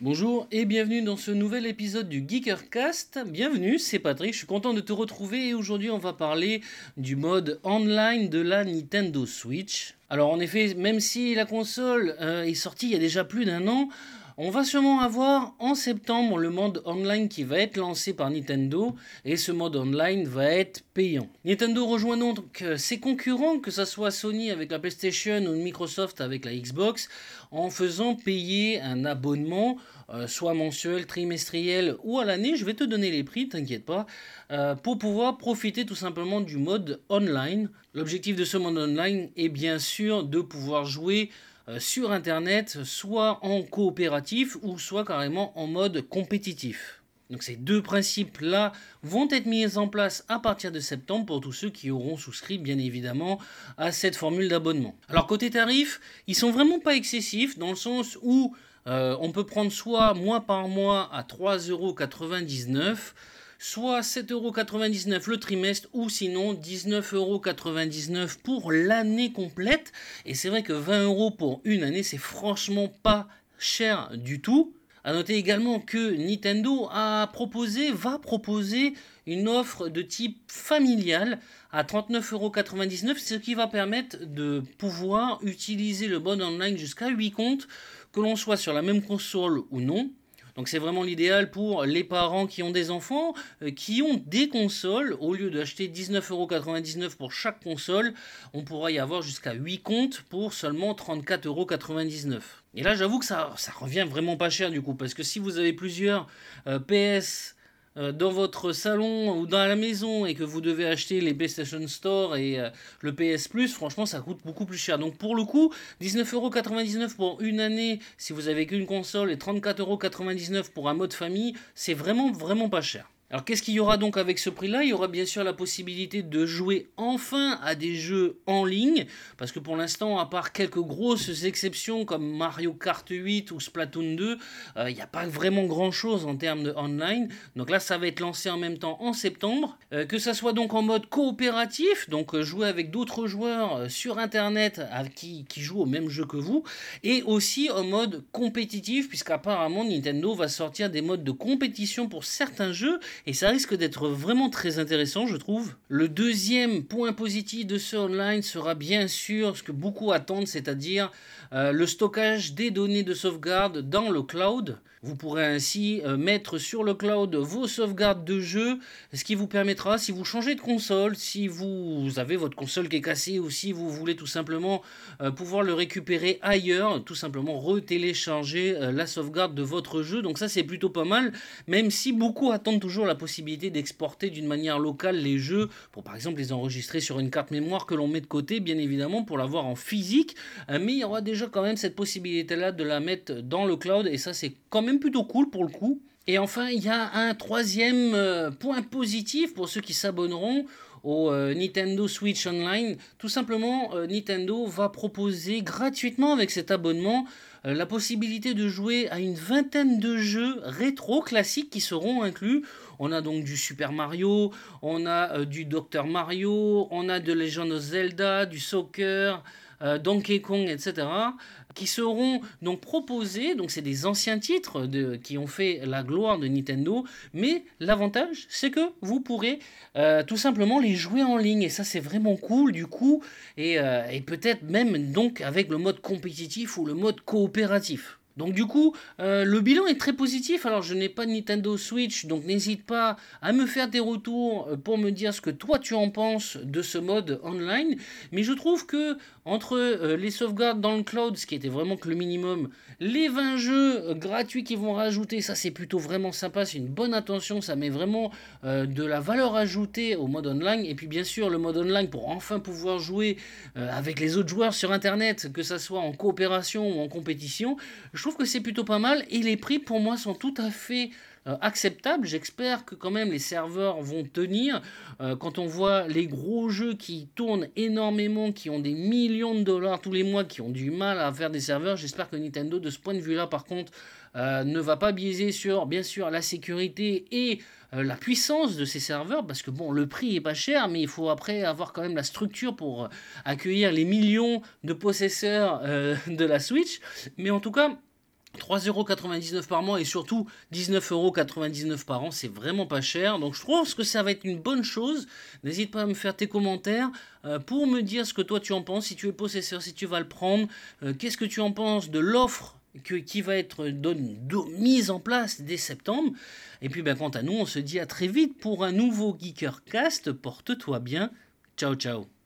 Bonjour et bienvenue dans ce nouvel épisode du Geekercast. Bienvenue, c'est Patrick, je suis content de te retrouver et aujourd'hui on va parler du mode online de la Nintendo Switch. Alors en effet, même si la console euh, est sortie il y a déjà plus d'un an, on va sûrement avoir en septembre le mode online qui va être lancé par Nintendo et ce mode online va être payant. Nintendo rejoint donc euh, ses concurrents, que ce soit Sony avec la PlayStation ou Microsoft avec la Xbox, en faisant payer un abonnement, euh, soit mensuel, trimestriel ou à l'année. Je vais te donner les prix, t'inquiète pas, euh, pour pouvoir profiter tout simplement du mode online. L'objectif de ce mode online est bien sûr de pouvoir jouer sur Internet, soit en coopératif ou soit carrément en mode compétitif. Donc ces deux principes-là vont être mis en place à partir de septembre pour tous ceux qui auront souscrit bien évidemment à cette formule d'abonnement. Alors côté tarif, ils sont vraiment pas excessifs dans le sens où euh, on peut prendre soit mois par mois à 3,99€, soit 7,99€ le trimestre ou sinon 19,99€ pour l'année complète. Et c'est vrai que 20€ pour une année, c'est franchement pas cher du tout. A noter également que Nintendo a proposé, va proposer une offre de type familial à 39,99€, ce qui va permettre de pouvoir utiliser le bon online jusqu'à 8 comptes, que l'on soit sur la même console ou non. Donc c'est vraiment l'idéal pour les parents qui ont des enfants, euh, qui ont des consoles. Au lieu d'acheter 19,99€ pour chaque console, on pourra y avoir jusqu'à 8 comptes pour seulement 34,99€. Et là j'avoue que ça, revient vraiment pas cher du coup, parce que si vous avez plusieurs euh, PS dans votre salon ou dans la maison et que vous devez acheter les PlayStation Store et euh, le PS Plus, franchement, ça coûte beaucoup plus cher. Donc pour le coup, 19,99€ pour une année si vous avez qu'une console et 34,99€ pour un mode famille, c'est vraiment, vraiment pas cher. Alors qu'est-ce qu'il y aura donc avec ce prix-là? Il y aura bien sûr la possibilité de jouer enfin à des jeux en ligne, parce que pour l'instant, à part quelques grosses exceptions comme Mario Kart 8 ou Splatoon 2, euh, il n'y a pas vraiment grand-chose en termes de online. Donc là, ça va être lancé en même temps en septembre. Euh, que ça soit donc en mode coopératif, donc euh, jouer avec d'autres joueurs sur Internet qui, qui jouent au même jeu que vous, et aussi en mode compétitif, puisqu'apparemment Nintendo va sortir des modes de compétition pour certains jeux et ça risque d'être vraiment très intéressant, je trouve. Le deuxième point positif de ce online sera bien sûr ce que beaucoup attendent, c'est-à-dire euh, le stockage des données de sauvegarde dans le cloud. Vous pourrez ainsi euh, mettre sur le cloud vos sauvegardes de jeu, ce qui vous permettra, si vous changez de console, si vous avez votre console qui est cassée ou si vous voulez tout simplement euh, pouvoir le récupérer ailleurs, tout simplement retélécharger la sauvegarde de votre jeu. Donc ça c'est plutôt pas mal, même si beaucoup attendent toujours la possibilité d'exporter d'une manière locale les jeux pour par exemple les enregistrer sur une carte mémoire que l'on met de côté, bien évidemment, pour l'avoir en physique. mais il y aura déjà quand même cette possibilité-là de la mettre dans le cloud et ça c'est quand même plutôt cool pour le coup. Et enfin, il y a un troisième euh, point positif pour ceux qui s'abonneront au euh, Nintendo Switch Online. Tout simplement, euh, Nintendo va proposer gratuitement avec cet abonnement la possibilité de jouer à une vingtaine de jeux rétro classiques qui seront inclus. On a donc du Super Mario, on a du Dr Mario, on a de Legend of Zelda, du Soccer, Donkey Kong, etc., qui seront donc proposés. Donc, c'est des anciens titres de, qui ont fait la gloire de Nintendo. Mais l'avantage, c'est que vous pourrez euh, tout simplement les jouer en ligne. Et ça, c'est vraiment cool du coup. Et, euh, et peut-être même donc avec le mode compétitif ou le mode coopératif. Donc du coup, euh, le bilan est très positif. Alors je n'ai pas de Nintendo Switch, donc n'hésite pas à me faire des retours euh, pour me dire ce que toi tu en penses de ce mode online. Mais je trouve que entre euh, les sauvegardes dans le cloud, ce qui était vraiment que le minimum, les 20 jeux gratuits qu'ils vont rajouter, ça c'est plutôt vraiment sympa, c'est une bonne attention, ça met vraiment de la valeur ajoutée au mode online. Et puis bien sûr le mode online pour enfin pouvoir jouer avec les autres joueurs sur Internet, que ça soit en coopération ou en compétition. Trouve que c'est plutôt pas mal et les prix pour moi sont tout à fait euh, acceptables. J'espère que quand même les serveurs vont tenir. Euh, quand on voit les gros jeux qui tournent énormément, qui ont des millions de dollars tous les mois, qui ont du mal à faire des serveurs, j'espère que Nintendo de ce point de vue-là par contre euh, ne va pas biaiser sur bien sûr la sécurité et la puissance de ces serveurs parce que bon le prix est pas cher mais il faut après avoir quand même la structure pour accueillir les millions de possesseurs de la Switch mais en tout cas 3,99€ par mois et surtout 19,99€ par an, c'est vraiment pas cher. Donc je trouve que ça va être une bonne chose. N'hésite pas à me faire tes commentaires euh, pour me dire ce que toi tu en penses, si tu es possesseur, si tu vas le prendre, euh, qu'est-ce que tu en penses de l'offre qui va être mise en place dès septembre. Et puis ben, quant à nous, on se dit à très vite pour un nouveau Geekercast. Porte-toi bien. Ciao ciao.